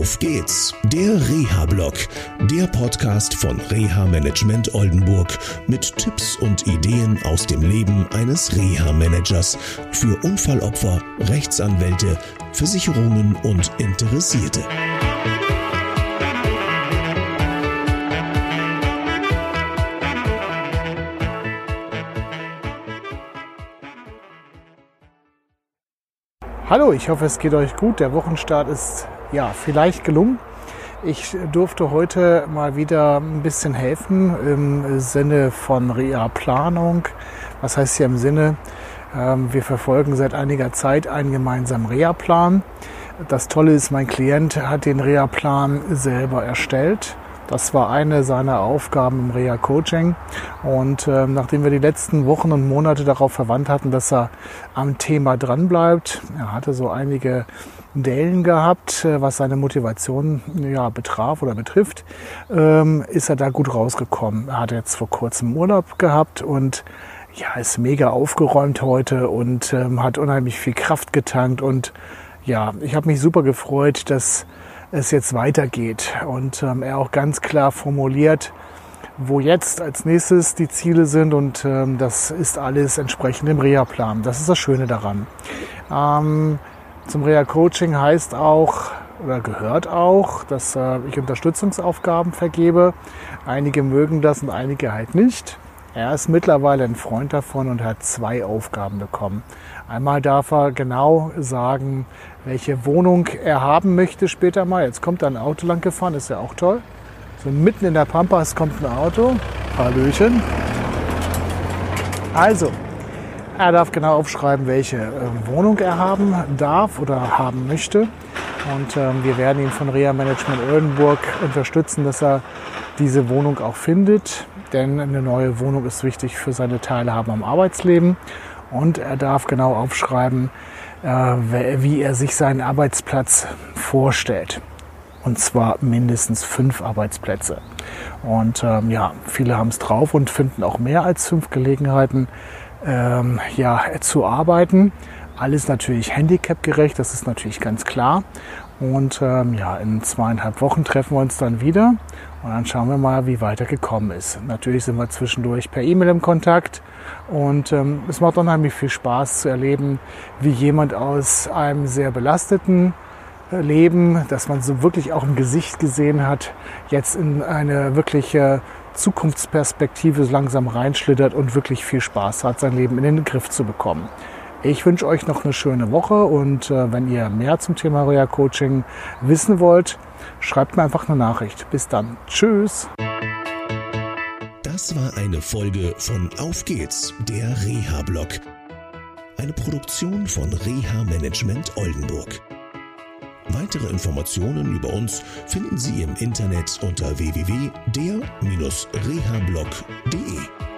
Auf geht's, der Reha-Blog, der Podcast von Reha Management Oldenburg mit Tipps und Ideen aus dem Leben eines Reha-Managers für Unfallopfer, Rechtsanwälte, Versicherungen und Interessierte. Hallo, ich hoffe, es geht euch gut. Der Wochenstart ist ja vielleicht gelungen. Ich durfte heute mal wieder ein bisschen helfen im Sinne von Reha-Planung. Was heißt hier im Sinne? Ähm, wir verfolgen seit einiger Zeit einen gemeinsamen Reha-Plan. Das Tolle ist, mein Klient hat den Reha-Plan selber erstellt. Das war eine seiner Aufgaben im Reha-Coaching. Und äh, nachdem wir die letzten Wochen und Monate darauf verwandt hatten, dass er am Thema dranbleibt, er hatte so einige Dellen gehabt, äh, was seine Motivation ja, betraf oder betrifft, ähm, ist er da gut rausgekommen. Er hat jetzt vor kurzem Urlaub gehabt und ja, ist mega aufgeräumt heute und ähm, hat unheimlich viel Kraft getankt und ja, ich habe mich super gefreut, dass es jetzt weitergeht und ähm, er auch ganz klar formuliert, wo jetzt als nächstes die Ziele sind und ähm, das ist alles entsprechend im Reha-Plan. Das ist das Schöne daran. Ähm, zum Reha-Coaching heißt auch oder gehört auch, dass äh, ich Unterstützungsaufgaben vergebe. Einige mögen das und einige halt nicht. Er ist mittlerweile ein Freund davon und hat zwei Aufgaben bekommen. Einmal darf er genau sagen, welche Wohnung er haben möchte später mal. Jetzt kommt da ein Auto lang gefahren, ist ja auch toll. So mitten in der Pampas kommt ein Auto. Hallöchen. Also, er darf genau aufschreiben, welche äh, Wohnung er haben darf oder haben möchte. Und ähm, wir werden ihn von Rea Management Oldenburg unterstützen, dass er diese Wohnung auch findet. Denn eine neue Wohnung ist wichtig für seine Teilhabe am Arbeitsleben. Und er darf genau aufschreiben, äh, wie er sich seinen Arbeitsplatz vorstellt. Und zwar mindestens fünf Arbeitsplätze. Und ähm, ja, viele haben es drauf und finden auch mehr als fünf Gelegenheiten, ähm, ja, zu arbeiten. Alles natürlich handicapgerecht, das ist natürlich ganz klar. Und ähm, ja, in zweieinhalb Wochen treffen wir uns dann wieder und dann schauen wir mal, wie weiter gekommen ist. Natürlich sind wir zwischendurch per E-Mail im Kontakt und ähm, es macht unheimlich viel Spaß zu erleben, wie jemand aus einem sehr belasteten äh, Leben, das man so wirklich auch im Gesicht gesehen hat, jetzt in eine wirkliche Zukunftsperspektive langsam reinschlittert und wirklich viel Spaß hat, sein Leben in den Griff zu bekommen. Ich wünsche euch noch eine schöne Woche und äh, wenn ihr mehr zum Thema Reha Coaching wissen wollt, schreibt mir einfach eine Nachricht. Bis dann. Tschüss. Das war eine Folge von Auf geht's, der Reha-Blog. Eine Produktion von Reha Management Oldenburg. Weitere Informationen über uns finden Sie im Internet unter www.der-rehablog.de.